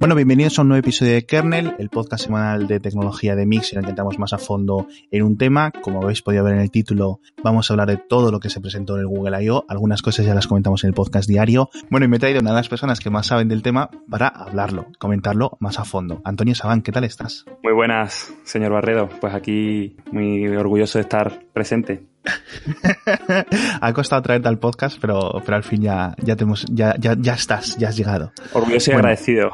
Bueno, bienvenidos a un nuevo episodio de Kernel, el podcast semanal de tecnología de Mix, en el que entramos más a fondo en un tema. Como habéis podido ver en el título, vamos a hablar de todo lo que se presentó en el Google I.O. Algunas cosas ya las comentamos en el podcast diario. Bueno, y me he traído una de las personas que más saben del tema para hablarlo, comentarlo más a fondo. Antonio Sabán, ¿qué tal estás? Muy buenas, señor Barredo. Pues aquí muy orgulloso de estar presente. ha costado traerte al podcast, pero, pero al fin ya, ya, ya, ya, estás, ya has llegado. Orgulloso y agradecido.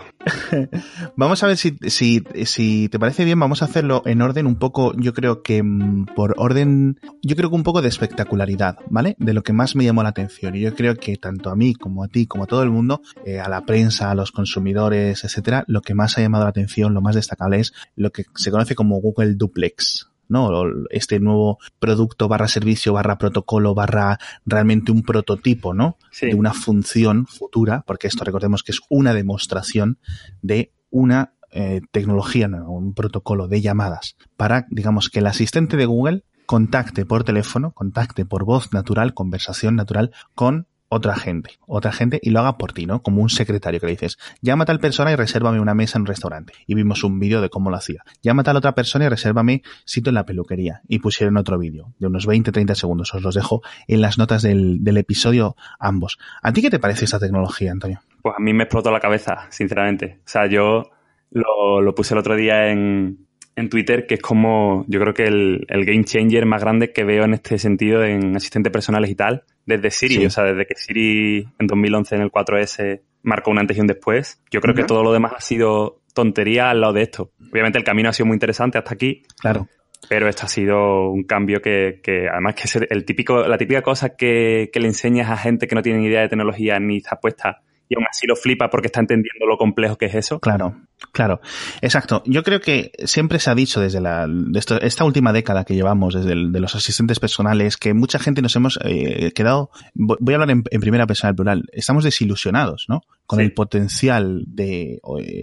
vamos a ver si, si, si te parece bien, vamos a hacerlo en orden un poco, yo creo que mm, por orden, yo creo que un poco de espectacularidad, ¿vale? De lo que más me llamó la atención. Y yo creo que tanto a mí como a ti, como a todo el mundo, eh, a la prensa, a los consumidores, etcétera, lo que más ha llamado la atención, lo más destacable es lo que se conoce como Google Duplex. ¿No? Este nuevo producto barra servicio barra protocolo barra realmente un prototipo, ¿no? De una función futura, porque esto recordemos que es una demostración de una eh, tecnología, un protocolo de llamadas para, digamos, que el asistente de Google contacte por teléfono, contacte por voz natural, conversación natural con otra gente, otra gente y lo haga por ti, ¿no? Como un secretario que le dices, llama a tal persona y resérvame una mesa en un restaurante. Y vimos un vídeo de cómo lo hacía. Llama a tal otra persona y resérvame sitio en la peluquería. Y pusieron otro vídeo de unos 20-30 segundos. Os los dejo en las notas del, del episodio ambos. ¿A ti qué te parece esta tecnología, Antonio? Pues a mí me explotó la cabeza, sinceramente. O sea, yo lo, lo puse el otro día en, en Twitter, que es como yo creo que el, el, game changer más grande que veo en este sentido en asistentes personales y tal, desde Siri, o sea, desde que Siri en 2011 en el 4S marcó un antes y un después, yo creo que todo lo demás ha sido tontería al lado de esto. Obviamente el camino ha sido muy interesante hasta aquí. Claro. Pero esto ha sido un cambio que, que además que es el típico, la típica cosa que, que le enseñas a gente que no tiene ni idea de tecnología ni está puesta y aún así lo flipa porque está entendiendo lo complejo que es eso. Claro, claro. Exacto. Yo creo que siempre se ha dicho desde la, esta última década que llevamos, desde de los asistentes personales, que mucha gente nos hemos eh, quedado, voy a hablar en, primera persona del plural, estamos desilusionados, ¿no? Con el potencial de,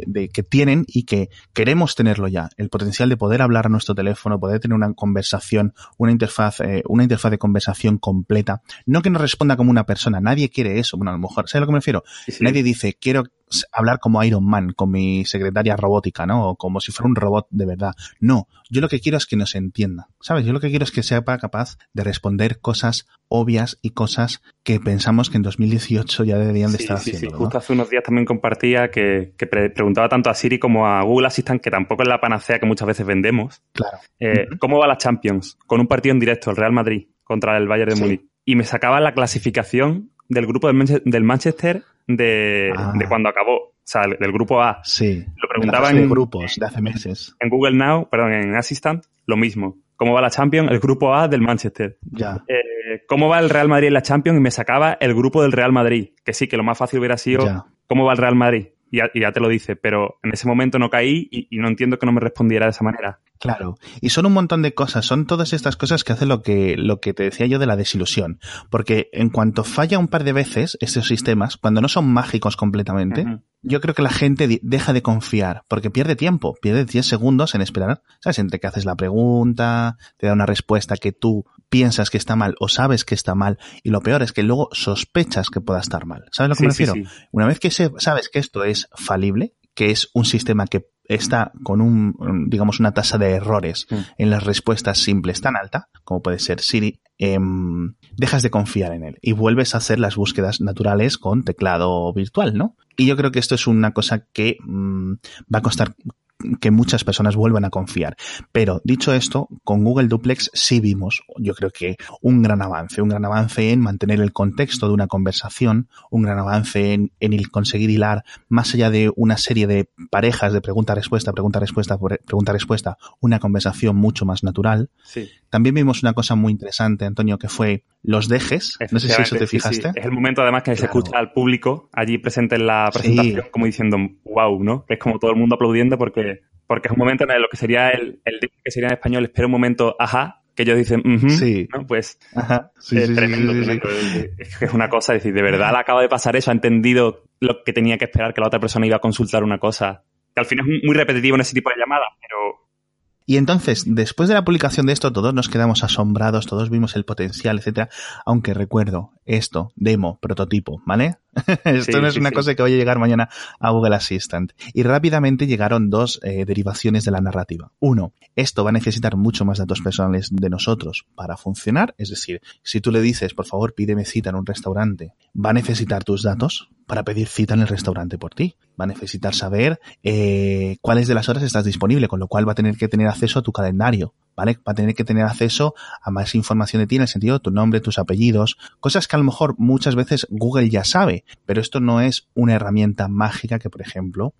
de, que tienen y que queremos tenerlo ya. El potencial de poder hablar a nuestro teléfono, poder tener una conversación, una interfaz, eh, una interfaz de conversación completa. No que nos responda como una persona. Nadie quiere eso. Bueno, a lo mejor, ¿sabes a lo que me refiero? Nadie dice, quiero hablar como Iron Man con mi secretaria robótica, ¿no? O como si fuera un robot de verdad. No, yo lo que quiero es que nos entienda, ¿sabes? Yo lo que quiero es que sea capaz de responder cosas obvias y cosas que pensamos que en 2018 ya deberían de estar haciendo. Sí, justo hace unos días también compartía que, preguntaba tanto a Siri como a Google Assistant, que tampoco es la panacea que muchas veces vendemos. Claro. Eh, ¿Cómo va la Champions? Con un partido en directo, el Real Madrid contra el Bayern de Múnich. Y me sacaba la clasificación del grupo del Manchester de, ah. de cuando acabó. O sea, del grupo A. Sí. Lo preguntaba en grupos de hace meses. En Google Now, perdón, en Assistant, lo mismo. ¿Cómo va la Champions? El grupo A del Manchester. Ya. Eh, ¿Cómo va el Real Madrid en la Champions? Y me sacaba el grupo del Real Madrid. Que sí, que lo más fácil hubiera sido ¿cómo va el Real Madrid? Y ya, te lo dice, pero en ese momento no caí y, y, no entiendo que no me respondiera de esa manera. Claro, y son un montón de cosas, son todas estas cosas que hacen lo que, lo que te decía yo de la desilusión. Porque en cuanto falla un par de veces estos sistemas, cuando no son mágicos completamente, yo creo que la gente deja de confiar, porque pierde tiempo, pierde 10 segundos en esperar, ¿sabes? Entre que haces la pregunta, te da una respuesta que tú piensas que está mal o sabes que está mal, y lo peor es que luego sospechas que pueda estar mal. ¿Sabes lo que me refiero? Una vez que sabes que esto es falible, que es un sistema que está con un, digamos, una tasa de errores mm. en las respuestas simples tan alta, como puede ser Siri, em, dejas de confiar en él y vuelves a hacer las búsquedas naturales con teclado virtual, ¿no? Y yo creo que esto es una cosa que mm, va a costar que muchas personas vuelvan a confiar. Pero dicho esto, con Google Duplex sí vimos, yo creo que un gran avance, un gran avance en mantener el contexto de una conversación, un gran avance en, en el conseguir hilar más allá de una serie de parejas de pregunta-respuesta, pregunta-respuesta, pregunta-respuesta, una conversación mucho más natural. Sí. También vimos una cosa muy interesante, Antonio, que fue los dejes. No sé si eso te fijaste. Es el momento además que se escucha al público allí presente en la presentación como diciendo wow, ¿no? Es como todo el mundo aplaudiendo porque, porque es un momento en lo que sería el, el que sería en español, espera un momento, ajá, que ellos dicen, sí. ¿no? Pues ajá. es tremendo, Es, es una cosa, es decir, de verdad le acaba de pasar eso, ha entendido lo que tenía que esperar, que la otra persona iba a consultar una cosa. Que al final es muy repetitivo en ese tipo de llamadas, pero Y entonces, después de la publicación de esto, todos nos quedamos asombrados, todos vimos el potencial, etcétera. Aunque recuerdo esto, demo, prototipo, ¿vale? esto no es una cosa que vaya a llegar mañana a Google Assistant. Y rápidamente llegaron dos eh, derivaciones de la narrativa. Uno, esto va a necesitar mucho más datos personales de nosotros para funcionar. Es decir, si tú le dices, por favor, pídeme cita en un restaurante, va a necesitar tus datos para pedir cita en el restaurante por ti. Va a necesitar saber eh, cuáles de las horas estás disponible, con lo cual va a tener que tener acceso a tu calendario, ¿vale? Va a tener que tener acceso a más información de ti en el sentido de tu nombre, tus apellidos, cosas que a lo mejor muchas veces Google ya sabe, pero esto no es una herramienta mágica que, por ejemplo,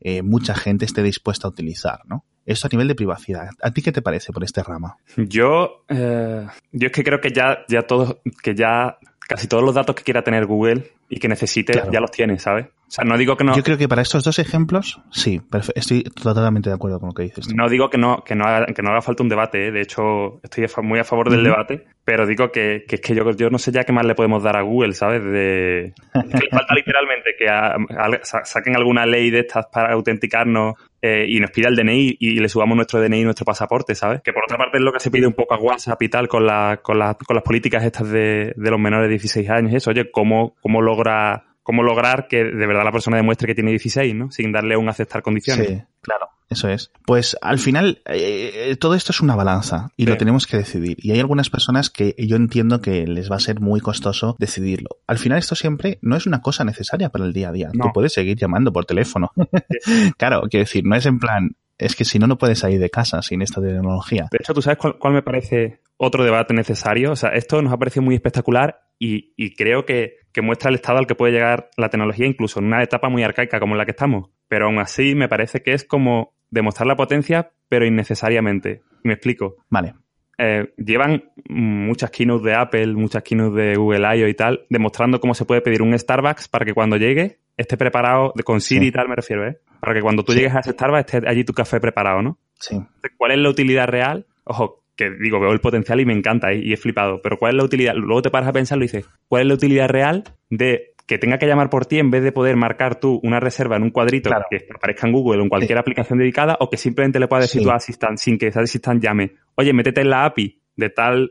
eh, mucha gente esté dispuesta a utilizar, ¿no? Esto a nivel de privacidad. ¿A ti qué te parece por este rama? Yo, eh, yo es que creo que ya, ya todos, que ya casi todos los datos que quiera tener Google y que necesite ya los tiene, ¿sabes? O sea, no digo que no. Yo creo que para estos dos ejemplos, sí, estoy totalmente de acuerdo con lo que dices. No digo que no, que no, haga, que no haga falta un debate, ¿eh? de hecho, estoy muy a favor del debate, pero digo que, que es que yo, yo, no sé ya qué más le podemos dar a Google, ¿sabes? De, que falta literalmente que saquen alguna ley de estas para autenticarnos eh, y nos pida el DNI y, le subamos nuestro DNI y nuestro pasaporte, ¿sabes? Que por otra parte es lo que se pide un poco a WhatsApp y tal con, la, con, con las políticas estas de, de los menores de 16 años, eso, oye, ¿cómo, cómo logra cómo lograr que de verdad la persona demuestre que tiene 16, ¿no? Sin darle un aceptar condiciones. Sí, claro. Eso es. Pues al final, eh, todo esto es una balanza y lo tenemos que decidir. Y hay algunas personas que yo entiendo que les va a ser muy costoso decidirlo. Al final, esto siempre no es una cosa necesaria para el día a día. Tú puedes seguir llamando por teléfono. claro, quiero decir, no es en plan, es que si no, no puedes salir de casa sin esta tecnología. De hecho, ¿tú sabes cuál, cuál me parece otro debate necesario? O sea, esto nos ha parecido muy espectacular y, creo que, muestra el estado al que puede llegar la tecnología, incluso en una etapa muy arcaica como en la que estamos. Pero aún así me parece que es como demostrar la potencia, pero innecesariamente. Me explico. Vale. Eh, llevan muchas keynotes de Apple, muchas keynotes de Google I.O. y tal, demostrando cómo se puede pedir un Starbucks para que cuando llegue esté preparado, con Siri y tal me refiero, ¿eh? Para que cuando tú llegues a ese Starbucks esté allí tu café preparado, ¿no? Sí. ¿Cuál es la utilidad real? Ojo, que digo, veo el potencial y me encanta y he flipado, pero ¿cuál es la utilidad? Luego te paras a pensarlo y dices, ¿cuál es la utilidad real de que tenga que llamar por ti en vez de poder marcar tú una reserva en un cuadrito que aparezca en Google o en cualquier aplicación dedicada o que simplemente le puedas decir tu Assistant sin que ese Assistant llame, oye, métete en la API de tal...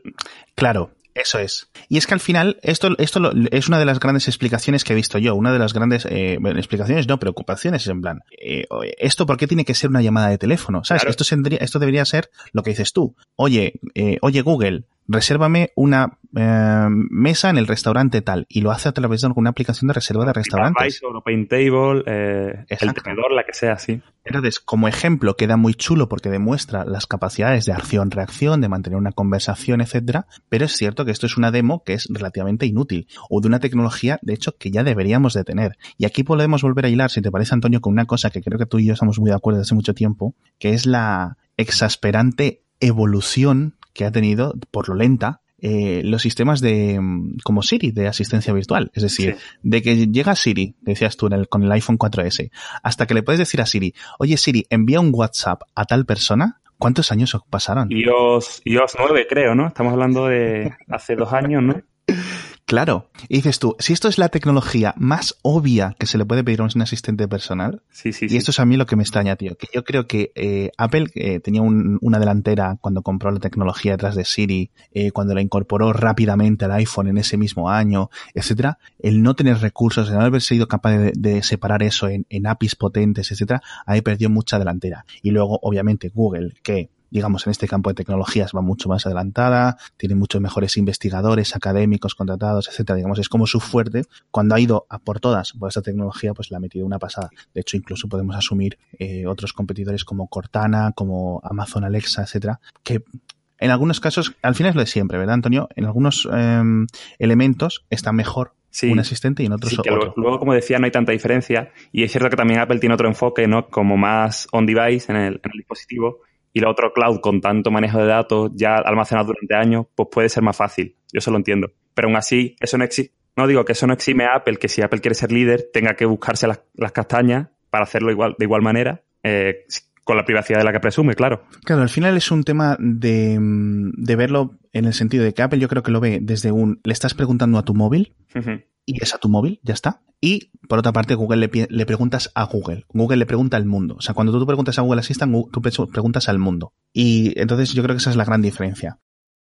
Claro, eso es. Y es que al final, esto, esto es una de las grandes explicaciones que he visto yo, una de las grandes eh, explicaciones, no, preocupaciones, es en plan, eh, ¿esto por qué tiene que ser una llamada de teléfono? ¿Sabes? Esto, esto debería ser lo que dices tú. Oye, eh, oye Google, resérvame una eh, mesa en el restaurante tal y lo hace a través de alguna aplicación de reserva de restaurantes. o Paintable, eh, el tenedor, la que sea, sí. Entonces, como ejemplo, queda muy chulo porque demuestra las capacidades de acción-reacción, de mantener una conversación, etcétera, pero es cierto que esto es una demo que es relativamente inútil o de una tecnología, de hecho, que ya deberíamos de tener. Y aquí podemos volver a hilar, si te parece, Antonio, con una cosa que creo que tú y yo estamos muy de acuerdo desde hace mucho tiempo, que es la exasperante evolución que ha tenido, por lo lenta, eh, los sistemas de mm, como Siri de asistencia virtual. Es decir, de que llega Siri, decías tú en el, con el iPhone 4S, hasta que le puedes decir a Siri, oye Siri, envía un WhatsApp a tal persona. ¿Cuántos años pasaron? iOS, iOS 9, creo, ¿no? Estamos hablando de hace dos años, ¿no? Claro. Y dices tú, si esto es la tecnología más obvia que se le puede pedir a un asistente personal, sí, sí, y esto es a mí lo que me extraña, tío, que yo creo que eh, Apple eh, tenía una delantera cuando compró la tecnología detrás de Siri, eh, cuando la incorporó rápidamente al iPhone en ese mismo año, etcétera, el no tener recursos, el no haber sido capaz de, separar eso en, en APIs potentes, etcétera, ahí perdió mucha delantera. Y luego, obviamente, Google, que digamos, en este campo de tecnologías va mucho más adelantada, tiene muchos mejores investigadores, académicos contratados, etcétera. Digamos, es como su fuerte. Cuando ha ido a por todas por esta tecnología, pues le ha metido una pasada. De hecho, incluso podemos asumir eh, otros competidores como Cortana, como Amazon Alexa, etcétera, que en algunos casos, al final es lo de siempre, ¿verdad, Antonio? En algunos em, elementos está mejor un asistente y en otros sí, Luego, como decía, no hay tanta diferencia. Y es cierto que también Apple tiene otro enfoque, ¿no? Como más on-device en el, en el dispositivo y la otro cloud con tanto manejo de datos ya almacenado durante años, pues puede ser más fácil. Yo eso lo entiendo. Pero aún así, eso no existe. No digo que eso no exime a Apple, que si Apple quiere ser líder, tenga que buscarse las, castañas para hacerlo igual, de igual manera, eh, con la privacidad de la que presume, claro. Claro, al final es un tema de, de, verlo en el sentido de que Apple yo creo que lo ve desde un, le estás preguntando a tu móvil y es a tu móvil, ya está Y por otra parte, Google le, preguntas a Google. Google le pregunta al mundo. O sea, cuando tú preguntas a Google Assistant, tú preguntas al mundo. Y entonces yo creo que esa es la gran diferencia.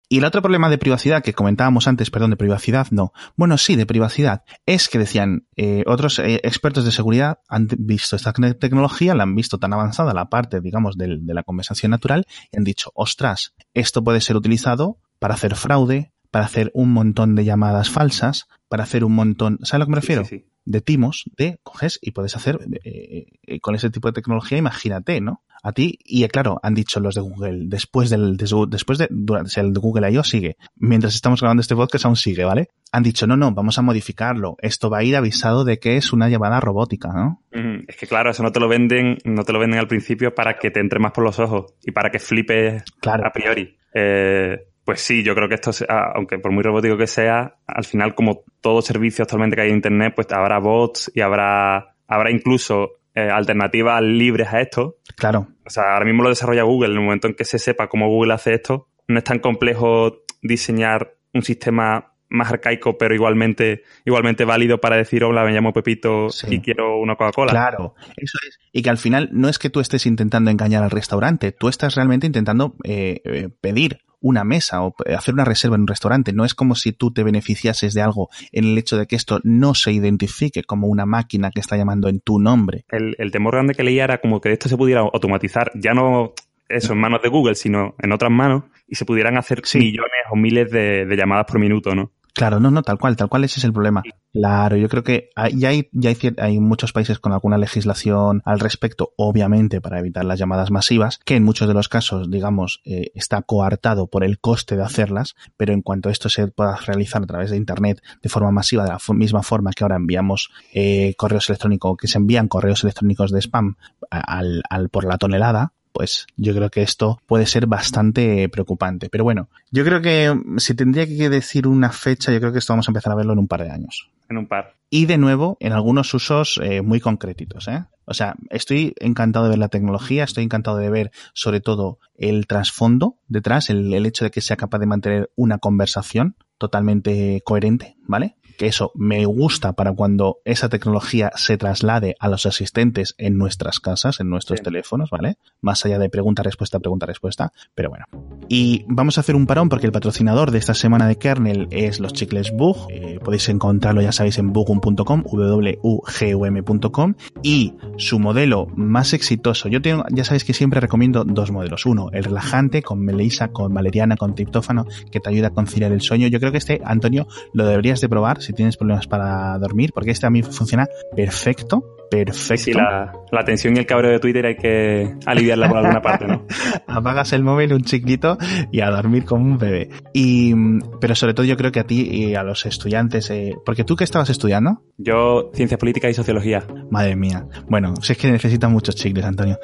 Y el otro problema de privacidad que comentábamos antes, perdón, de privacidad, no. Bueno, sí, de privacidad, es que decían, eh, otros eh, expertos de seguridad han visto esta tecnología, la han visto tan avanzada, la parte, digamos, de la conversación natural, y han dicho, ostras, esto puede ser utilizado para hacer fraude, para hacer un montón de llamadas falsas, para hacer un montón, ¿sabes a lo que me refiero? De timos, de coges y puedes hacer eh, con ese tipo de tecnología, imagínate, ¿no? a ti. Y claro, han dicho los de Google, después del, después de, durante el de Google I.O. sigue. Mientras estamos grabando este podcast aún sigue, ¿vale? Han dicho, no, no, vamos a modificarlo. Esto va a ir avisado de que es una llamada robótica, ¿no? Es que claro, eso no te lo venden, no te lo venden al principio para que te entre más por los ojos y para que flipes a priori. Eh, pues sí, yo creo que esto, aunque por muy robótico que sea, al final, como todo servicio actualmente que hay en Internet, pues habrá bots y habrá, habrá incluso eh, alternativas libres a esto. Claro. O sea, ahora mismo lo desarrolla Google. En el momento en que se sepa cómo Google hace esto, no es tan complejo diseñar un sistema más arcaico, pero igualmente, igualmente válido para decir, hola, me llamo Pepito y quiero una Coca-Cola. Claro, eso es. Y que al final no es que tú estés intentando engañar al restaurante, tú estás realmente intentando eh, eh, pedir una mesa o hacer una reserva en un restaurante. No es como si tú te beneficiases de algo en el hecho de que esto no se identifique como una máquina que está llamando en tu nombre. El, temor grande que leía era como que esto se pudiera automatizar, ya no eso en manos de Google, sino en otras manos, y se pudieran hacer millones o miles de, de llamadas por minuto, ¿no? Claro, no, no, tal cual, tal cual ese es el problema. Claro, yo creo que ya hay, ya hay, hay, muchos países con alguna legislación al respecto, obviamente para evitar las llamadas masivas, que en muchos de los casos, digamos, eh, está coartado por el coste de hacerlas, pero en cuanto esto se pueda realizar a través de Internet de forma masiva, de la misma forma que ahora enviamos eh, correos electrónicos, que se envían correos electrónicos de spam al, al, por la tonelada, pues yo creo que esto puede ser bastante preocupante. Pero bueno, yo creo que si tendría que decir una fecha, yo creo que esto vamos a empezar a verlo en un par de años. En un par. Y de nuevo, en algunos usos eh, muy concretitos. ¿eh? O sea, estoy encantado de ver la tecnología, estoy encantado de ver sobre todo el trasfondo detrás, el hecho de que sea capaz de mantener una conversación totalmente coherente, ¿vale? Que eso me gusta para cuando esa tecnología se traslade a los asistentes en nuestras casas, en nuestros teléfonos, ¿vale? Más allá de pregunta, respuesta, pregunta, respuesta. Pero bueno. Y vamos a hacer un parón porque el patrocinador de esta semana de kernel es los chicles Bug. Eh, podéis encontrarlo, ya sabéis, en bugum.com, w-u-g-u-m.com. Y su modelo más exitoso, yo tengo, ya sabéis que siempre recomiendo dos modelos. Uno, el relajante con melisa, con valeriana, con triptófano, que te ayuda a conciliar el sueño. Yo creo que este, Antonio, lo deberías de probar si tienes problemas para dormir, porque este a mí funciona perfecto perfecto. Sí, la, la, tensión y el cabreo de Twitter hay que aliviarla por alguna parte, ¿no? Apagas el móvil un chiquito y a dormir como un bebé. Y, pero sobre todo yo creo que a ti y a los estudiantes, eh, porque tú qué estabas estudiando? Yo, ciencia política y sociología. Madre mía. Bueno, sé que necesitan muchos chicles, Antonio.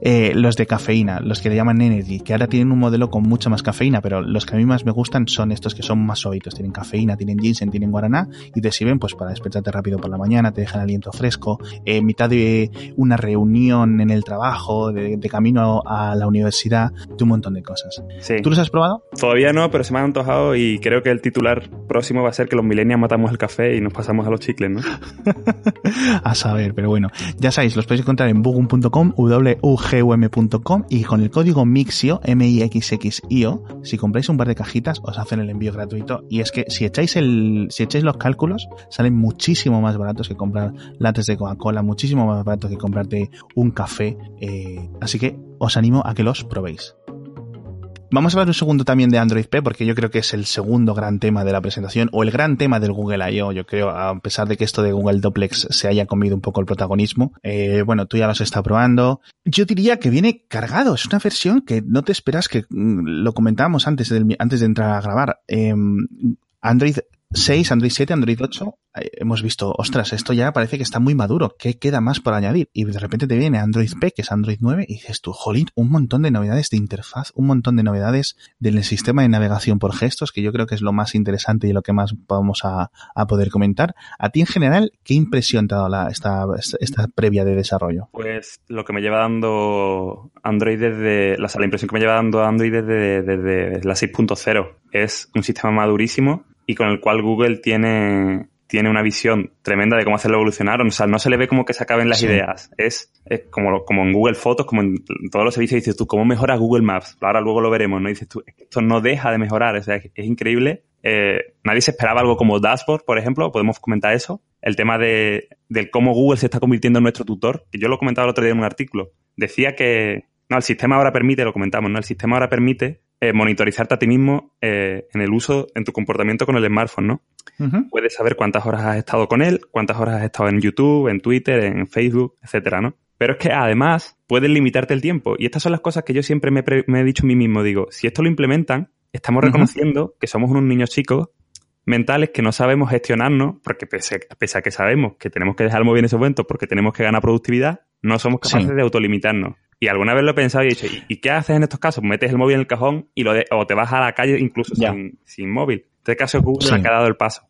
Eh, los de cafeína, los que le llaman Energy, que ahora tienen un modelo con mucha más cafeína, pero los que a mí más me gustan son estos que son más suavitos. Tienen cafeína, tienen ginseng, tienen guaraná y te sirven pues para despertarte rápido por la mañana, te dejan aliento fresco. Eh, mitad de una reunión en el trabajo, de, camino a la universidad, de un montón de cosas. ¿Tú los has probado? Todavía no, pero se me han antojado y creo que el titular próximo va a ser que los millennials matamos el café y nos pasamos a los chicles, ¿no? a saber, pero bueno, ya sabéis, los podéis encontrar en bugum.com, wgum.com y con el código MIXIO, M-I-X-X-I-O, si compráis un par de cajitas, os hacen el envío gratuito. Y es que si echáis el, si echáis los cálculos, salen muchísimo más baratos que comprar lates de Coca-Cola, muchísimo más barato que comprarte un café. Eh, así que os animo a que los probéis. Vamos a ver un segundo también de Android P, porque yo creo que es el segundo gran tema de la presentación, o el gran tema del Google I.O., yo creo, a pesar de que esto de Google Duplex se haya comido un poco el protagonismo. Eh, bueno, tú ya lo has estado probando. Yo diría que viene cargado, es una versión que no te esperas que, mm, lo comentábamos antes de, antes de entrar a grabar. Em, Android 6, Android 7, Android 8, eh, hemos visto, ostras, esto ya parece que está muy maduro, ¿qué queda más por añadir? Y de repente te viene Android P, que es Android 9, y dices tú, jolín, un montón de novedades de interfaz, un montón de novedades del sistema de navegación por gestos, que yo creo que es lo más interesante y lo que más vamos a, poder comentar. A ti en general, ¿qué impresión te ha dado la, esta, esta previa de desarrollo? Pues lo que me lleva dando Android desde, la, la impresión que me lleva dando Android desde, desde la 6.0 es un sistema madurísimo y con el cual Google tiene, tiene una visión tremenda de cómo hacerlo evolucionar. O sea, no se le ve como que se acaben las ideas. Es, es como, como en Google Fotos, como en todos los servicios, dices tú, ¿cómo mejora Google Maps? Ahora luego lo veremos, ¿no? dices tú, esto no deja de mejorar. O sea, es, increíble. Eh, nadie se esperaba algo como Dashboard, por ejemplo, podemos comentar eso. El tema de, del cómo Google se está convirtiendo en nuestro tutor, que yo lo comentaba el otro día en un artículo. Decía que, no, el sistema ahora permite, lo comentamos, ¿no? El sistema ahora permite eh, monitorizarte a ti mismo eh, en el uso, en tu comportamiento con el smartphone, ¿no? Puedes saber cuántas horas has estado con él, cuántas horas has estado en YouTube, en Twitter, en Facebook, etcétera, ¿no? Pero es que además puedes limitarte el tiempo. Y estas son las cosas que yo siempre me, he dicho a mí mismo. Digo, si esto lo implementan, estamos reconociendo que somos unos niños chicos mentales que no sabemos gestionarnos, porque pese, a que sabemos que tenemos que dejar el móvil en ese momento porque tenemos que ganar productividad, no somos capaces de autolimitarnos. Y alguna vez lo he pensado y he dicho, ¿y, qué haces en estos casos? Metes el móvil en el cajón y lo o te vas a la calle incluso sin, sin, móvil. En este caso Google ha quedado el paso.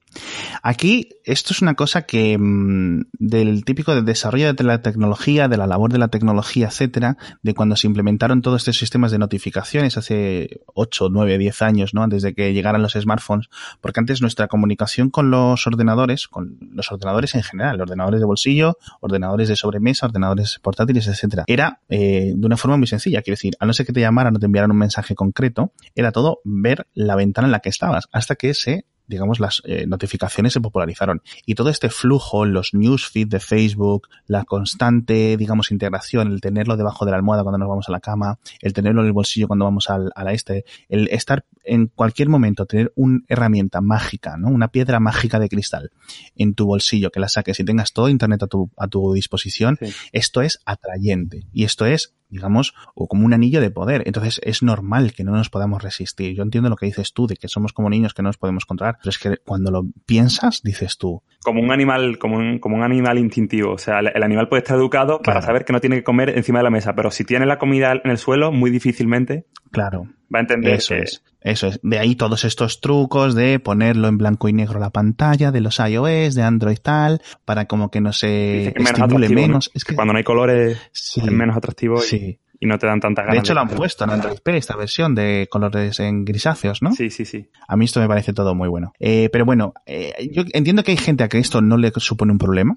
Aquí, esto es una cosa que mm, del típico de desarrollo de la tecnología, de la labor de la tecnología, etcétera, de cuando se implementaron todos estos sistemas de notificaciones hace 8, 9, 10 años, ¿no? Antes de que llegaran los smartphones, porque antes nuestra comunicación con los ordenadores, con los ordenadores en general, ordenadores de bolsillo, ordenadores de sobremesa, ordenadores portátiles, etcétera, era eh, de una forma muy sencilla. Quiero decir, a no ser que te llamaran o te enviaran un mensaje concreto, era todo ver la ventana en la que estabas, hasta que se digamos, las eh, notificaciones se popularizaron. Y todo este flujo, los newsfeed de Facebook, la constante, digamos, integración, el tenerlo debajo de la almohada cuando nos vamos a la cama, el tenerlo en el bolsillo cuando vamos al, a la este, el estar en cualquier momento, tener una herramienta mágica, ¿no? Una piedra mágica de cristal en tu bolsillo, que la saques y tengas todo Internet a tu, a tu disposición, esto es atrayente. Y esto es digamos, o como un anillo de poder. Entonces es normal que no nos podamos resistir. Yo entiendo lo que dices tú, de que somos como niños que no nos podemos controlar, pero es que cuando lo piensas, dices tú. Como un animal, como un, como un animal instintivo. O sea, el, animal puede estar educado para saber que no tiene que comer encima de la mesa, pero si tiene la comida en el suelo, muy difícilmente. Claro. Va a entender eso es. Eso es. De ahí todos estos trucos de ponerlo en blanco y negro la pantalla de los iOS, de Android tal, para como que no se estimule menos. Es que cuando no hay colores es menos atractivo y, no te dan tanta ganas. De hecho, lo han puesto en Android P, esta versión de colores en grisáceos, ¿no? Sí, sí, sí. A mí esto me parece todo muy bueno. Eh, pero bueno, eh, yo entiendo que hay gente a que esto no le supone un problema.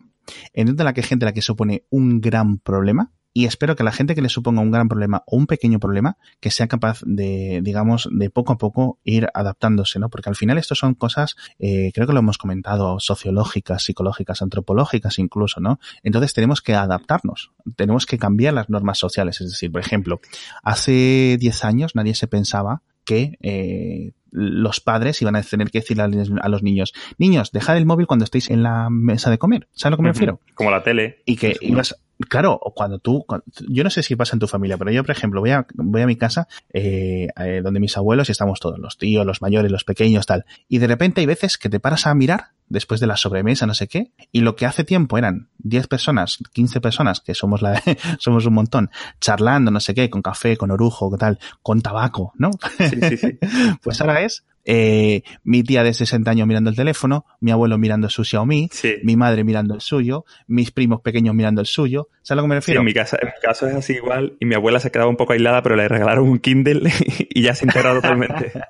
Entiendo a que hay gente a la que supone un gran problema y espero que la gente que le suponga un gran problema o un pequeño problema, que sea capaz de, digamos, de poco a poco ir adaptándose, ¿no? Porque al final esto son cosas, eh, creo que lo hemos comentado, sociológicas, psicológicas, antropológicas incluso, ¿no? Entonces tenemos que adaptarnos, tenemos que cambiar las normas sociales. Es decir, por ejemplo, hace 10 años nadie se pensaba que eh, los padres iban a tener que decirle a los niños, niños, dejad el móvil cuando estéis en la mesa de comer. ¿Sabes a lo que me refiero? Como la tele. Y que ibas, Claro, cuando tú, yo no sé si pasa en tu familia, pero yo, por ejemplo, voy a, voy a mi casa, eh, eh, donde mis abuelos y estamos todos, los tíos, los mayores, los pequeños, tal. Y de repente hay veces que te paras a mirar después de la sobremesa, no sé qué, y lo que hace tiempo eran 10 personas, 15 personas, que somos la, somos un montón, charlando, no sé qué, con café, con orujo, tal, con tabaco, ¿no? Sí, sí, sí. pues ahora es eh, mi tía de 60 años mirando el teléfono, mi abuelo mirando su Xiaomi, mi madre mirando el suyo, mis primos pequeños mirando el suyo. ¿Sabes a lo que me refiero? en, mi casa, en mi caso es así igual y mi abuela se quedaba un poco aislada, pero le regalaron un Kindle y ya se integró totalmente.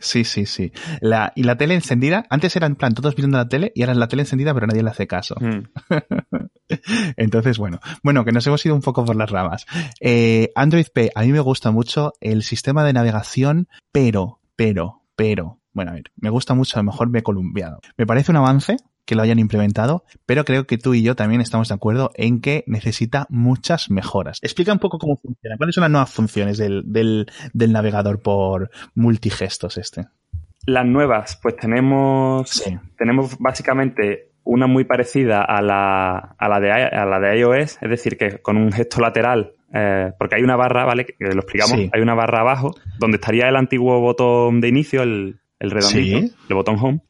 Sí, sí, sí. La, y la tele encendida, antes era en plan todos viendo la tele y ahora es la tele encendida pero nadie le hace caso. Mm. Entonces, bueno, bueno, que nos hemos ido un poco por las ramas. Eh, Android P, a mí me gusta mucho el sistema de navegación, pero, pero, pero, bueno, a ver, me gusta mucho, a lo mejor me he columpiado. Me parece un avance que lo hayan implementado, pero creo que tú y yo también estamos de acuerdo en que necesita muchas mejoras. Explica un poco cómo funciona, cuáles son las nuevas funciones del, del, del navegador por multigestos este. Las nuevas, pues tenemos, tenemos básicamente una muy parecida a la, a la, de, a la de iOS, es decir, que con un gesto lateral eh, porque hay una barra, ¿vale? Que lo explicamos, hay una barra abajo donde estaría el antiguo botón de inicio, el, el redondito, el botón home.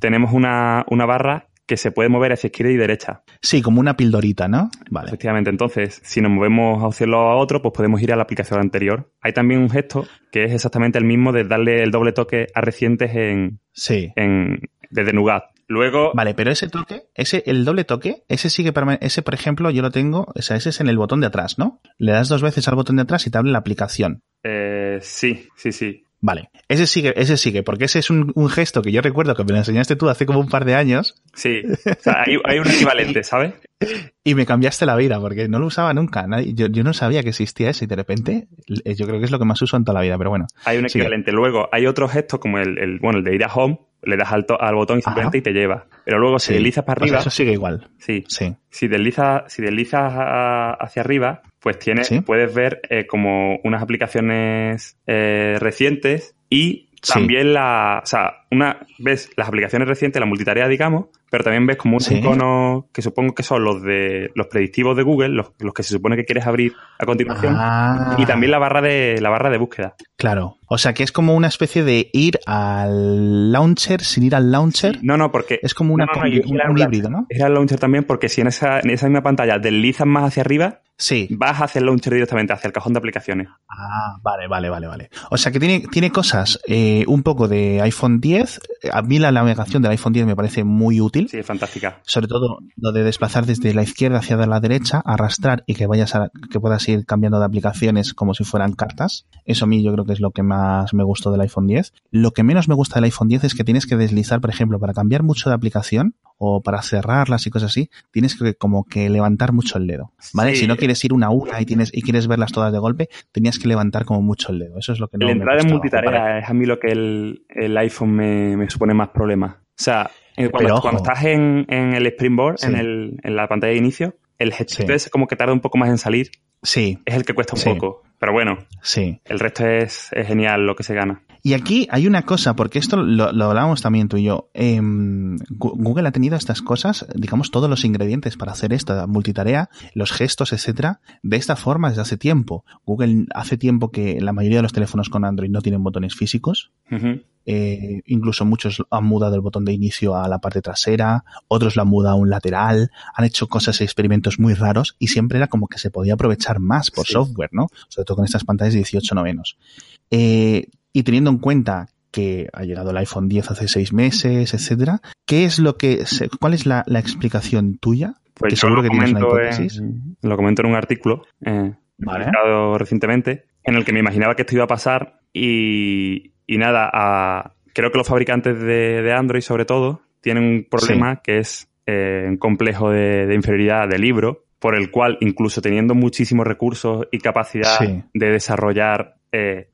Tenemos una, una barra que se puede mover hacia izquierda y derecha. Sí, como una pildorita, ¿no? Vale. Efectivamente, entonces, si nos movemos a un cielo a otro, pues podemos ir a la aplicación anterior. Hay también un gesto que es exactamente el mismo de darle el doble toque a recientes en, sí. en desde Nugat. Luego. Vale, pero ese toque, ese, el doble toque, ese sigue para ese, por ejemplo, yo lo tengo, o sea, ese es en el botón de atrás, ¿no? Le das dos veces al botón de atrás y te abre la aplicación. Eh, sí, sí, sí. Vale, ese sigue, ese sigue, porque ese es un, gesto que yo recuerdo que me lo enseñaste tú hace como un par de años. Sí, o sea, hay, un equivalente, ¿sabes? Y me cambiaste la vida, porque no lo usaba nunca. Yo, yo, no sabía que existía ese y de repente eh, yo creo que es lo que más uso en toda la vida, pero bueno. Hay un equivalente. Luego hay otro gesto como el, el, bueno, el de ir a home, le das al, al botón y simplemente y te lleva. Pero luego si deslizas para arriba. eso sigue igual. Sí. sí. Si deslizas, si deslizas hacia arriba, pues tienes, puedes ver eh, como unas aplicaciones eh, recientes y también la, o sea, una, ves las aplicaciones recientes, la multitarea, digamos, pero también ves como un icono que supongo que son los de los predictivos de Google, los, que se supone que quieres abrir a continuación, ah. y también la barra de la barra de búsqueda. Claro. O sea que es como una especie de ir al launcher sin ir al launcher. No, no, porque es como una, un, híbrido, ¿no? Es al launcher también porque si en esa, en esa misma pantalla deslizas más hacia arriba, Sí. Vas hacia el launcher directamente, hacia el cajón de aplicaciones. Ah, vale, vale, vale, vale. O sea que tiene, tiene cosas eh, un poco de iPhone 10. A mí la navegación del iPhone 10 me parece muy útil. Sí, es fantástica. Sobre todo lo de desplazar desde la izquierda hacia la derecha, arrastrar y que vayas a, que puedas ir cambiando de aplicaciones como si fueran cartas. Eso a mí yo creo que es lo que más me gustó del iPhone 10. Lo que menos me gusta del iPhone 10 es que tienes que deslizar, por ejemplo, para cambiar mucho de aplicación o para cerrarlas y cosas así, tienes que como que levantar mucho el dedo, ¿vale? Si no quieres ir una a una y tienes y quieres verlas todas de golpe, tenías que levantar como mucho el dedo. Eso es lo que no La entrada en multitarea es a mí lo que el, el iPhone me, me, supone más problemas. O sea, eh, cuando, cuando estás en, en, el Springboard, en, el, en la pantalla de inicio, el headset es como que tarda un poco más en salir. Sí. Es el que cuesta un poco. Pero bueno, sí. el resto es, es genial lo que se gana. Y aquí hay una cosa, porque esto lo, lo hablábamos también tú y yo. Em, Google ha tenido estas cosas, digamos, todos los ingredientes para hacer esta multitarea, los gestos, etcétera, de esta forma desde hace tiempo. Google hace tiempo que la mayoría de los teléfonos con Android no tienen botones físicos. Eh, incluso muchos han mudado el botón de inicio a la parte trasera, otros lo han mudado a un lateral, han hecho cosas y experimentos muy raros y siempre era como que se podía aprovechar más por software, ¿no? Sobre todo con estas pantallas de 18 novenos. Eh, y teniendo en cuenta que ha llegado el iPhone 10 hace seis meses, etcétera, ¿qué es lo que, cuál es la, explicación tuya? Pues que seguro que tienes una hipótesis. lo comento en un artículo eh, recientemente en el que me imaginaba que esto iba a pasar y, y nada, creo que los fabricantes de, Android sobre todo tienen un problema que es eh, un complejo de, inferioridad de libro por el cual incluso teniendo muchísimos recursos y capacidad de desarrollar eh,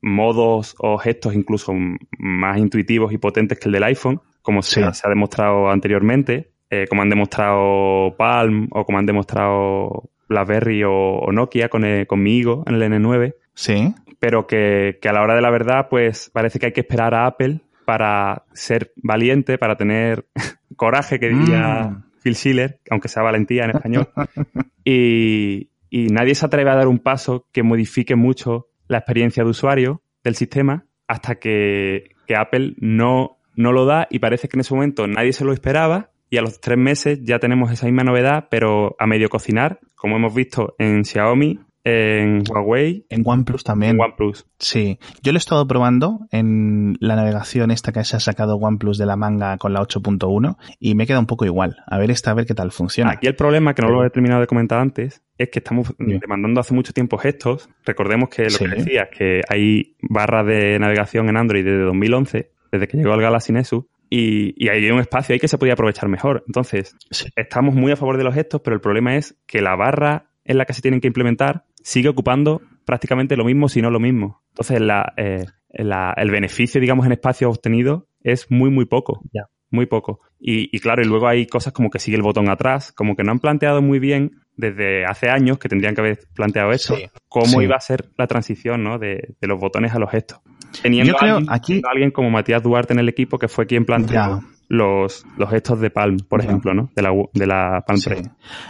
modos o gestos incluso más intuitivos y potentes que el del iPhone, como se, ha demostrado anteriormente, eh, como han demostrado Palm o como han demostrado BlackBerry o, o Nokia con, el, conmigo en el N9. Sí. Pero que, a la hora de la verdad, pues parece que hay que esperar a Apple para ser valiente, para tener coraje, que diría mm. Phil Schiller, aunque sea valentía en español. y, y nadie se atreve a dar un paso que modifique mucho la experiencia de usuario del sistema hasta que, Apple no, no lo da y parece que en ese momento nadie se lo esperaba y a los tres meses ya tenemos esa misma novedad, pero a medio cocinar, como hemos visto en Xiaomi, en Huawei. En OnePlus también. En OnePlus. Sí. Yo lo he estado probando en la navegación esta que se ha sacado OnePlus de la manga con la 8.1 y me queda un poco igual. A ver esta, a ver qué tal funciona. Aquí el problema, que no lo he terminado de comentar antes, es que estamos demandando hace mucho tiempo gestos. Recordemos que lo que decía, que hay barras de navegación en Android desde 2011, desde que llegó el Galaxy Nexus, y, y, hay un espacio ahí que se podía aprovechar mejor. Entonces, estamos muy a favor de los gestos, pero el problema es que la barra en la que se tienen que implementar sigue ocupando prácticamente lo mismo, si no lo mismo. Entonces, eh, el beneficio, digamos, en espacio obtenido es muy, muy poco. Muy poco. Y, claro, y luego hay cosas como que sigue el botón atrás, como que no han planteado muy bien desde hace años que tendrían que haber planteado eso, cómo iba a ser la transición ¿no? de, los botones a los gestos. Teniendo, Yo creo aquí... alguien como Matías Duarte en el equipo que fue quien planteó los, los gestos de Palm, por ejemplo, ¿no? De la, de la Palm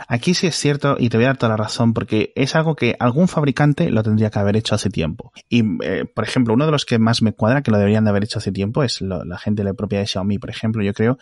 Aquí sí es cierto y te voy a dar toda la razón porque es algo que algún fabricante lo tendría que haber hecho hace tiempo. Y, eh, por ejemplo, uno de los que más me cuadra que lo deberían de haber hecho hace tiempo es la gente de la propia de Xiaomi, por ejemplo. Yo creo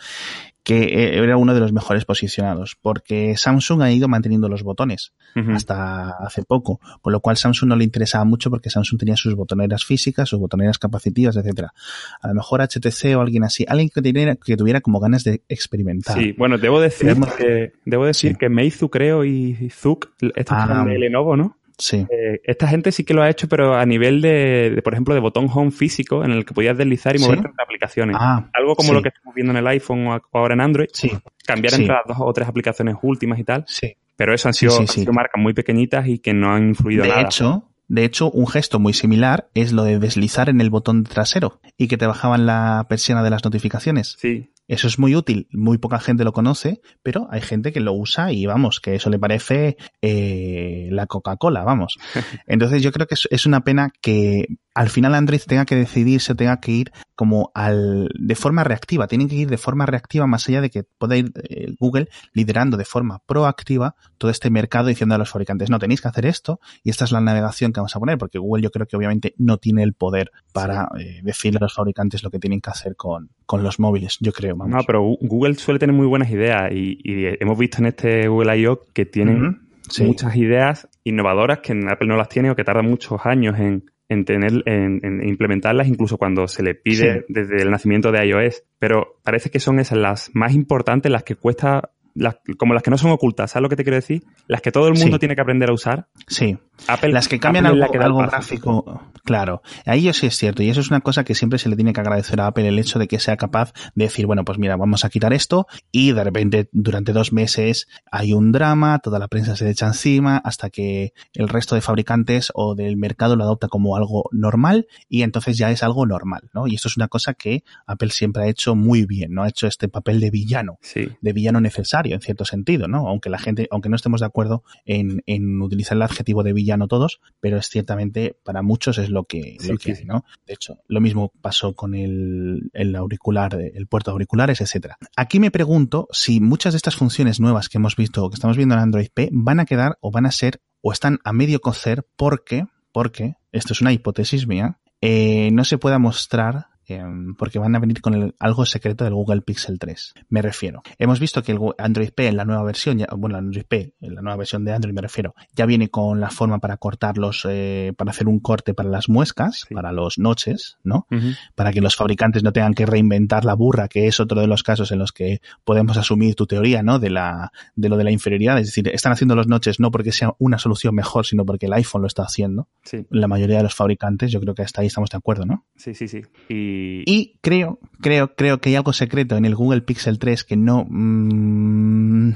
que eh, era uno de los mejores posicionados, porque Samsung ha ido manteniendo los botones hasta hace poco, con lo cual Samsung no le interesaba mucho porque Samsung tenía sus botoneras físicas, sus botoneras capacitivas, etcétera. A lo mejor HTC o alguien así, alguien que, tuviera, que tuviera como ganas de experimentar. Sí, bueno, debo decir que debo decir que Meizu creo y Zuk, estos ah, de Lenovo, ¿no? Sí. Eh, esta gente sí que lo ha hecho, pero a nivel de, por ejemplo, de botón home físico, en el que podías deslizar y moverte entre aplicaciones. Ah, Algo como sí. lo que estamos viendo en el iPhone o ahora en Android. Sí. Cambiar Sí. entre las dos o tres aplicaciones últimas y tal. Sí. Pero eso han Sí, sido, sí, han sí. sido marcas muy pequeñitas y que no han influido De nada. hecho, de hecho, un gesto muy similar es lo de deslizar en el botón trasero y que te bajaban la persiana de las notificaciones. Sí, Eso es muy útil, muy poca gente lo conoce, pero hay gente que lo usa y vamos, que eso le parece eh, la Coca-Cola, vamos. Entonces yo creo que es, es una pena que al final Android tenga que decidirse, tenga que ir como al de forma reactiva, tienen que ir de forma reactiva más allá de que pueda ir eh, Google liderando de forma proactiva todo este mercado diciendo a los fabricantes, no tenéis que hacer esto y esta es la navegación que vamos a poner, porque Google yo creo que obviamente no tiene el poder para eh, decirle a los fabricantes lo que tienen que hacer con, con los móviles, yo creo. Vamos. No, pero Google suele tener muy buenas ideas y, y hemos visto en este Google I.O. que tienen sí. muchas ideas innovadoras que en Apple no las tiene o que tardan muchos años en, en tener, en, en implementarlas, incluso cuando se le pide Sí. desde el nacimiento de iOS. Pero parece que son esas las más importantes, las que cuesta, las, como las que no son ocultas, ¿sabes lo que te quiero decir? Las que todo el mundo Sí. tiene que aprender a usar. Sí, Apple, las que cambian Apple algo, que algo gráfico, claro. Ahí sí es cierto, y eso es una cosa que siempre se le tiene que agradecer a Apple, el hecho de que sea capaz de decir, bueno, pues mira, vamos a quitar esto, y de repente durante dos meses hay un drama, toda la prensa se le echa encima, hasta que el resto de fabricantes o del mercado lo adopta como algo normal, y entonces ya es algo normal, ¿no? Y esto es una cosa que Apple siempre ha hecho muy bien, ¿no? Ha hecho este papel de villano Sí. de villano necesario, en cierto sentido, ¿no? Aunque la gente, aunque no estemos de acuerdo en, en utilizar el adjetivo de villano todos, pero es ciertamente para muchos es lo que, Sí, lo que sí, hay, ¿no? De hecho, lo mismo pasó con el, el auricular, el puerto de auriculares, etcétera. Aquí me pregunto si muchas de estas funciones nuevas que hemos visto, o que estamos viendo en Android P, van a quedar o van a ser o están a medio cocer porque, porque, esto es una hipótesis mía, eh, no se pueda mostrar em, porque van a venir con el- algo secreto del Google Pixel 3. Me refiero. Hemos visto que el Android P en la nueva versión, ya- bueno, Android P, en la nueva versión de Android me refiero, ya viene con la forma para cortarlos, eh, para hacer un corte para las muescas, Sí. para los noches, ¿no? Para que los fabricantes no tengan que reinventar la burra, que es otro de los casos en los que podemos asumir tu teoría, ¿no? De la, de lo de la inferioridad. Es decir, están haciendo los noches no porque sea una solución mejor, sino porque el iPhone lo está haciendo. Sí, La mayoría de los fabricantes, yo creo que hasta ahí estamos de acuerdo, ¿no? sí, sí, sí. Y, Y creo, creo, creo que hay algo secreto en el Google Pixel 3 que no... mm,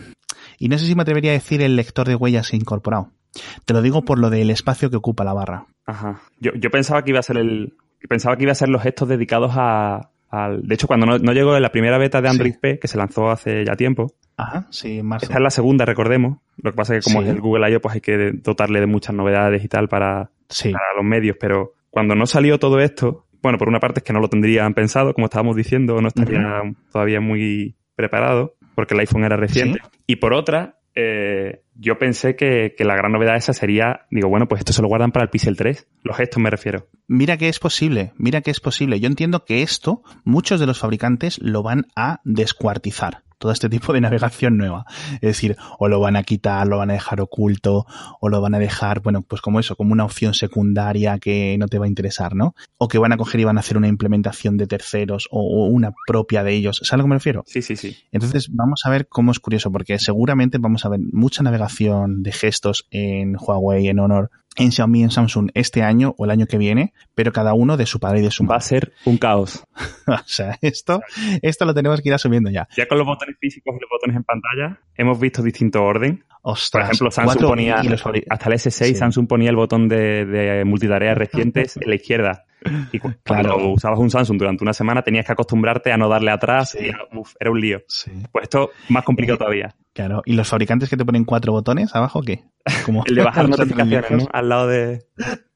y no sé si me atrevería a decir el lector de huellas incorporado. Te lo digo por lo del espacio que ocupa la barra. Ajá. Yo, yo pensaba que iba a ser el. Pensaba que iba a ser los gestos dedicados a. Al, de hecho, cuando no, no llegó la primera beta de Android Sí. P, que se lanzó hace ya tiempo, Ajá, sí, en marzo. esta es la segunda, recordemos. Lo que pasa es que como Sí. es el Google I.O., pues hay que dotarle de muchas novedades y tal para, Sí, para los medios. Pero cuando no salió todo esto, bueno, por una parte es que no lo tendrían pensado, como estábamos diciendo, no estaría todavía muy preparado, porque el iPhone era reciente. Y por otra, eh, yo pensé que, que la gran novedad esa sería, digo, bueno, pues esto se lo guardan para el Pixel 3. Los gestos me refiero. Mira que es posible, mira que es posible. Yo entiendo que esto muchos de los fabricantes lo van a descuartizar. Todo este tipo de navegación nueva. Es decir, o lo van a quitar, lo van a dejar oculto, o lo van a dejar, bueno, pues como eso, como una opción secundaria que no te va a interesar, ¿no? O que van a coger y van a hacer una implementación de terceros o, o una propia de ellos. ¿Sabes a lo que me refiero? Sí, sí, sí. Entonces vamos a ver cómo es curioso, porque seguramente vamos a ver mucha navegación de gestos en Huawei, en Honor, en Xiaomi, en Samsung este año o el año que viene, pero cada uno de su padre y de su Va a madre. ser un caos. o sea, esto, esto lo tenemos que ir asumiendo ya. Ya con los botones físicos y los botones en pantalla, hemos visto distinto orden. Por Ostras, ejemplo, Samsung ponía, los hasta el S6, Sí. Samsung ponía el botón de, de multitareas recientes en la izquierda. Y cu- cuando Claro. usabas un Samsung durante una semana tenías que acostumbrarte a no darle atrás Sí. y uf, era un lío. Sí, Pues esto más complicado todavía. Claro. ¿Y los fabricantes que te ponen cuatro botones abajo qué? Como El de bajar notificaciones, ¿no? Al lado de...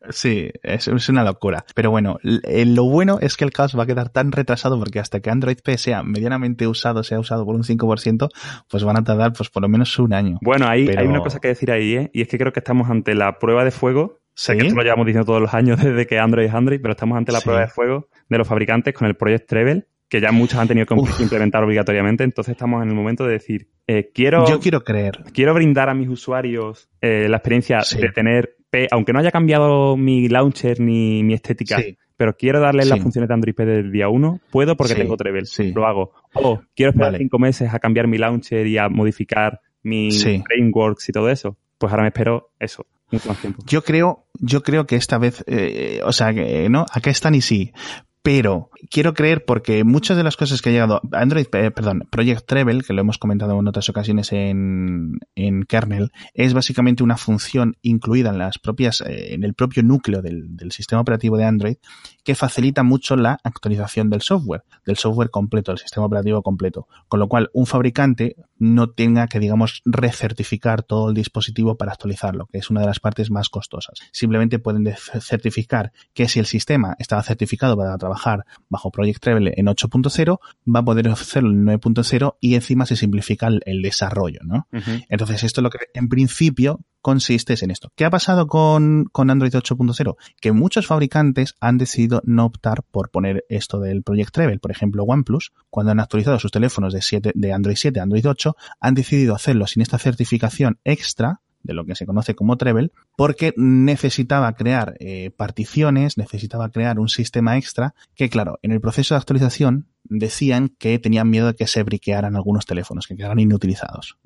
Sí, es, es una locura. Pero bueno, eh, lo bueno es que el caos va a quedar tan retrasado porque hasta que Android P sea medianamente usado, sea usado por un 5%, pues van a tardar pues por lo menos un año. Bueno, hay, Pero- hay una cosa que decir ahí, ¿eh? Y es que creo que estamos ante la prueba de fuego. Sé ¿Sí? que esto lo llevamos diciendo todos los años desde que Android es Android, pero estamos ante la Sí. prueba de fuego de los fabricantes con el Project Treble, que ya muchos han tenido que Uf. implementar obligatoriamente. Entonces estamos en el momento de decir, eh, quiero, Yo quiero creer. quiero brindar a mis usuarios eh, la experiencia Sí. de tener P, aunque no haya cambiado mi launcher ni mi estética, Sí, pero quiero darle Sí. las funciones de Android P del día 1, puedo porque tengo Treble. sí. Lo hago. O quiero esperar Vale. cinco meses a cambiar mi launcher y a modificar mi Sí. frameworks y todo eso. Pues ahora me espero eso. Yo creo, yo creo que esta vez, eh, o sea, que, ¿no? Acá están y sí pero quiero creer porque muchas de las cosas que ha llegado Android, eh, perdón, Project Treble, que lo hemos comentado en otras ocasiones en, en kernel, es básicamente una función incluida en las propias, eh, en el propio núcleo del, del, sistema operativo de Android que facilita mucho la actualización del software, del software completo, del sistema operativo completo. Con lo cual, un fabricante no tenga que, digamos, recertificar todo el dispositivo para actualizarlo, que es una de las partes más costosas. Simplemente pueden certificar que si el sistema estaba certificado para trabajar trabajar bajo Project Treble en 8.0, va a poder hacerlo en 9.0 y encima se simplifica el, desarrollo, ¿no? Entonces, esto es lo que en principio consiste en esto. ¿Qué ha pasado con, con Android 8.0? Que muchos fabricantes han decidido no optar por poner esto del Project Treble. Por ejemplo, OnePlus, cuando han actualizado sus teléfonos de, 7, de Android 7 a Android 8, han decidido hacerlo sin esta certificación extra de lo que se conoce como Treble, porque necesitaba crear eh, particiones, necesitaba crear un sistema extra que, claro, en el proceso de actualización decían que tenían miedo de que se briquearan algunos teléfonos, que quedaran inutilizados.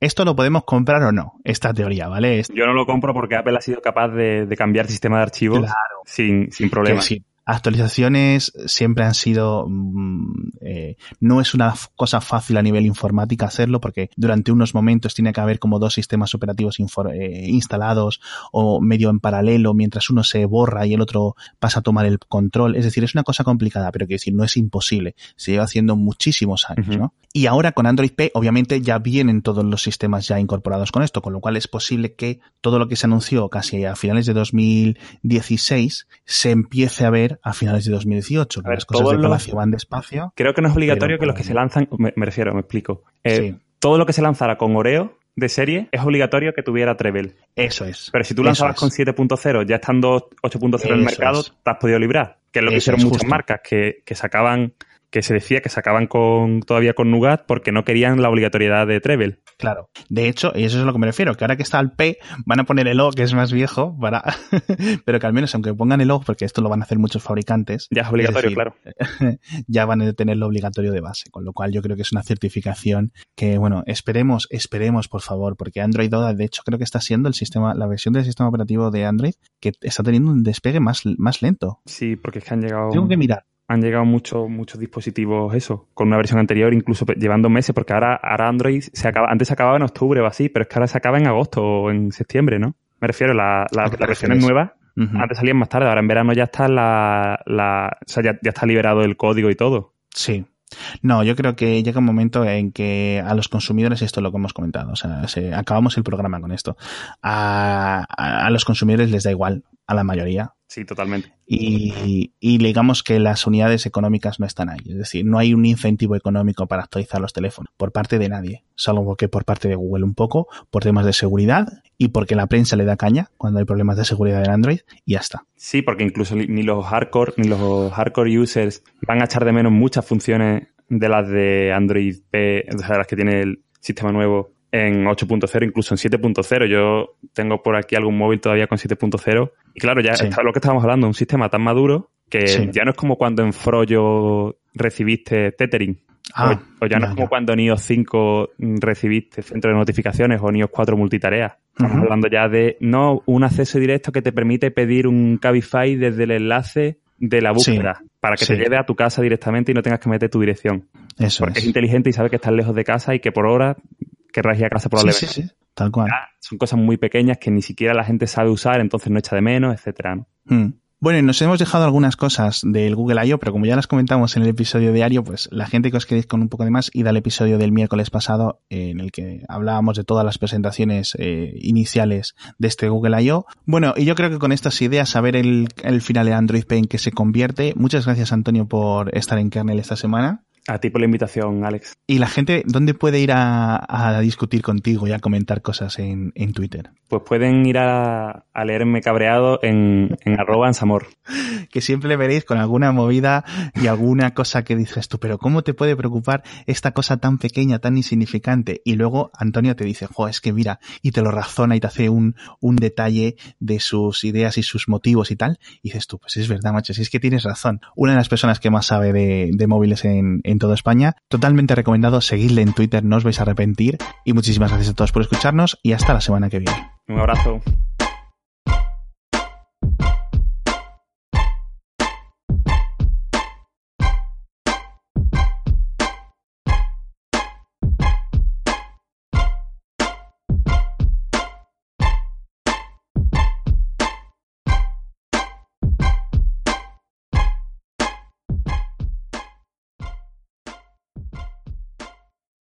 Esto lo podemos comprar o no, esta teoría, ¿vale? Yo no lo compro porque Apple ha sido capaz de, cambiar el sistema de archivos sin, sin problemas actualizaciones siempre han sido, mm, eh, no es una cosa fácil a nivel informática hacerlo porque durante unos momentos tiene que haber como dos sistemas operativos eh, instalados o medio en paralelo mientras uno se borra y el otro pasa a tomar el control. Es decir, es una cosa complicada, pero que decir, no es imposible. Se lleva haciendo muchísimos años, ¿no? Y ahora con Android P, obviamente ya vienen todos los sistemas ya incorporados con esto, con lo cual es posible que todo lo que se anunció casi a finales de 2016 se empiece a ver a finales de 2018. que las cosas de Palacio van despacio. Creo que no es obligatorio que los que se lanzan, me, refiero, me explico. Eh, todo lo que se lanzara con Oreo de serie es obligatorio que tuviera Treble. Eso es. Pero si tú lanzabas con 7.0, ya estando 8.0 en el mercado, te has podido librar. Que es lo que hicieron muchas marcas, que, que sacaban que se decía que sacaban con, todavía con Nougat porque no querían la obligatoriedad de Treble. Claro. De hecho, y eso es a lo que me refiero, que ahora que está el P, van a poner el O, que es más viejo, para pero que al menos aunque pongan el O, porque esto lo van a hacer muchos fabricantes. Ya es obligatorio, claro. ya van a tener lo obligatorio de base, con lo cual yo creo que es una certificación que, bueno, esperemos, esperemos, por favor, porque Android Oda, de hecho, creo que está siendo el sistema, la versión del sistema operativo de Android que está teniendo un despegue más, más lento. Sí, porque es que han llegado. Tengo que mirar han llegado muchos muchos dispositivos eso con una versión anterior incluso llevando meses porque ahora, ahora Android se acaba antes se acababa en octubre o así pero es que ahora se acaba en agosto o en septiembre no me refiero la, la, las versiones nuevas antes salían más tarde ahora en verano ya está la, la o sea ya, ya está liberado el código y todo. Sí no, yo creo que llega un momento en que a los consumidores, esto es lo que hemos comentado, o sea, se, acabamos el programa con esto. A, a, los consumidores les da igual, a la mayoría. Sí, totalmente. Y, y, digamos que las unidades económicas no están ahí. Es decir, no hay un incentivo económico para actualizar los teléfonos por parte de nadie, salvo que por parte de Google un poco, por temas de seguridad y porque la prensa le da caña cuando hay problemas de seguridad en Android y ya está. Sí, porque incluso ni los hardcore, ni los hardcore users van a echar de menos muchas funciones de las de Android P, o sea, las que tiene el sistema nuevo en 8.0, incluso en 7.0. Yo tengo por aquí algún móvil todavía con 7.0. Y claro, ya está lo que estábamos hablando, un sistema tan maduro que ya no es como cuando en Frollo recibiste tethering. Ah, o, ya no es como cuando en iOS 5 recibiste centro de notificaciones o en iOS 4 multitarea. Estamos hablando ya de, no, un acceso directo que te permite pedir un Cabify desde el enlace de la búsqueda para que te lleve a tu casa directamente y no tengas que meter tu dirección. Eso Porque es. inteligente y sabe que estás lejos de casa y que por hora querrás ir a casa probablemente. Sí, sí, sí. Tal cual. son cosas muy pequeñas que ni siquiera la gente sabe usar, entonces no echa de menos, etcétera. Hmm. Bueno, y nos hemos dejado algunas cosas del Google I.O., pero como ya las comentamos en el episodio diario, pues la gente que os queréis con un poco de más, id al episodio del miércoles pasado en el que hablábamos de todas las presentaciones eh, iniciales de este Google I.O. Bueno, y yo creo que con estas ideas, a ver el, el final de Android Pay en que se convierte. Muchas gracias, Antonio, por estar en kernel esta semana. A ti por la invitación, Alex. ¿Y la gente dónde puede ir a, a discutir contigo y a comentar cosas en, en Twitter? Pues pueden ir a, a leerme cabreado en, en arroba ensamor. Que siempre le veréis con alguna movida y alguna cosa que dices tú, pero ¿cómo te puede preocupar esta cosa tan pequeña, tan insignificante? Y luego Antonio te dice, jo, es que mira, y te lo razona y te hace un, un detalle de sus ideas y sus motivos y tal. Y dices tú, pues es verdad, macho, si es que tienes razón. Una de las personas que más sabe de, de móviles en, en toda España. Totalmente recomendado seguirle en Twitter, no os vais a arrepentir. Y muchísimas gracias a todos por escucharnos y hasta la semana que viene. Un abrazo.